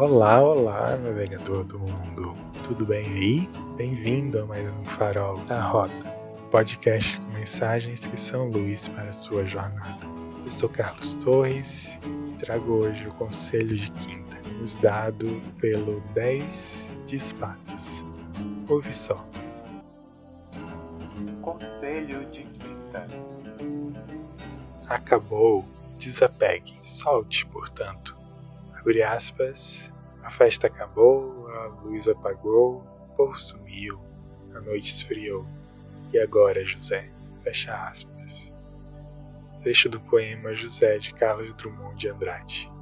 Olá, olá, navegador do mundo. Tudo bem aí? Bem-vindo a mais um Farol da Rota, podcast com mensagens que são luz para a sua jornada. Eu sou Carlos Torres e trago hoje o conselho de quinta, nos dado pelo 10 de espadas. Ouve só. Conselho de quinta. Acabou. Desapegue. Solte, portanto. Abre aspas. A festa acabou, a luz apagou, o povo sumiu, a noite esfriou. E agora, José? Fecha aspas. Trecho do poema José de Carlos Drummond de Andrade.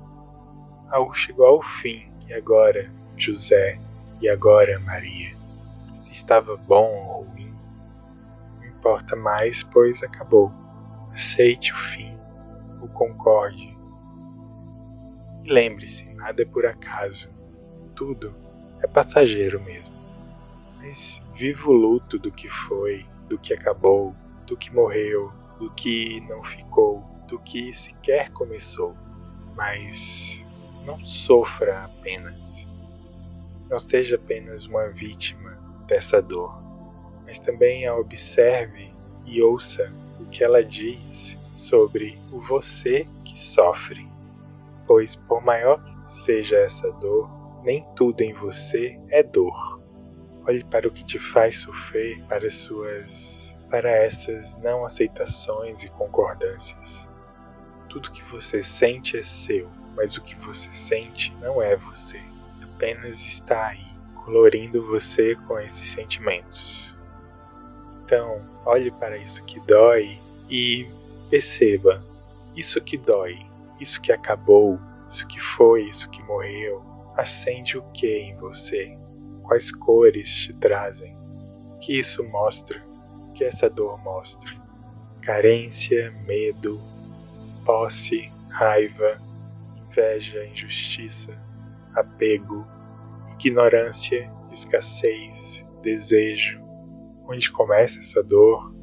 Algo chegou ao fim, e agora, José, e agora, Maria. Se estava bom ou ruim, não importa mais, pois acabou. Aceite o fim, o concorde. E lembre-se, nada é por acaso, tudo é passageiro mesmo. Mas viva o luto do que foi, do que acabou, do que morreu, do que não ficou, do que sequer começou. Mas não sofra apenas. Não seja apenas uma vítima dessa dor, mas também a observe e ouça o que ela diz sobre o você que sofre. Pois, por maior que seja essa dor, nem tudo em você é dor. Olhe para o que te faz sofrer, para suas para essas não aceitações e concordâncias. Tudo que você sente é seu, mas o que você sente não é você. Apenas está aí, colorindo você com esses sentimentos. Então, olhe para isso que dói e perceba: isso que dói, isso que acabou, isso que foi, isso que morreu, acende o que em você? Quais cores te trazem? Que isso mostra? Que essa dor mostra? Carência, medo, posse, raiva, inveja, injustiça, apego, ignorância, escassez, desejo. Onde começa essa dor,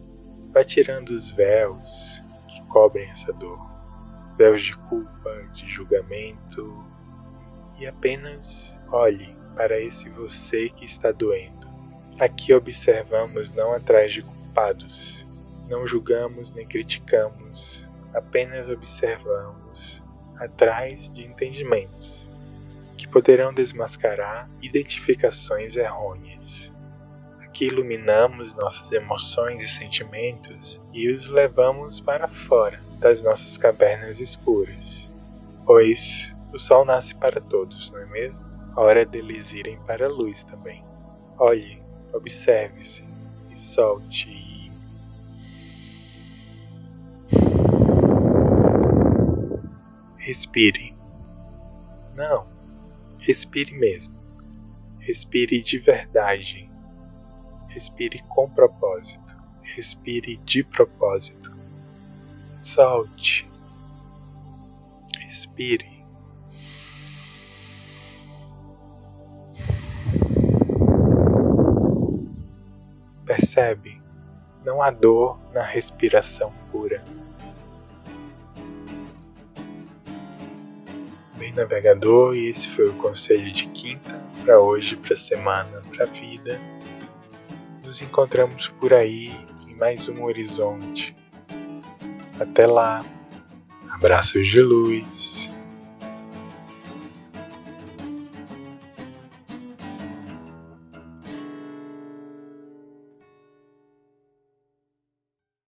vai tirando os véus que cobrem essa dor. Véus de culpa, de julgamento, e apenas olhe para esse você que está doendo. Aqui observamos não atrás de culpados, não julgamos nem criticamos, apenas observamos atrás de entendimentos que poderão desmascarar identificações errôneas. Aqui iluminamos nossas emoções e sentimentos e os levamos para fora das nossas cavernas escuras, pois o sol nasce para todos, não é mesmo? Hora deles irem para a luz também. Olhe, observe-se e solte. Respire. Não, respire mesmo. Respire de verdade. Respire com propósito. Respire de propósito. Solte. Respire. Percebe? Não há dor na respiração pura. Bem, navegador, e esse foi o conselho de quinta para hoje, para semana, para vida. Nos encontramos por aí em mais um horizonte. Até lá. Abraços de luz.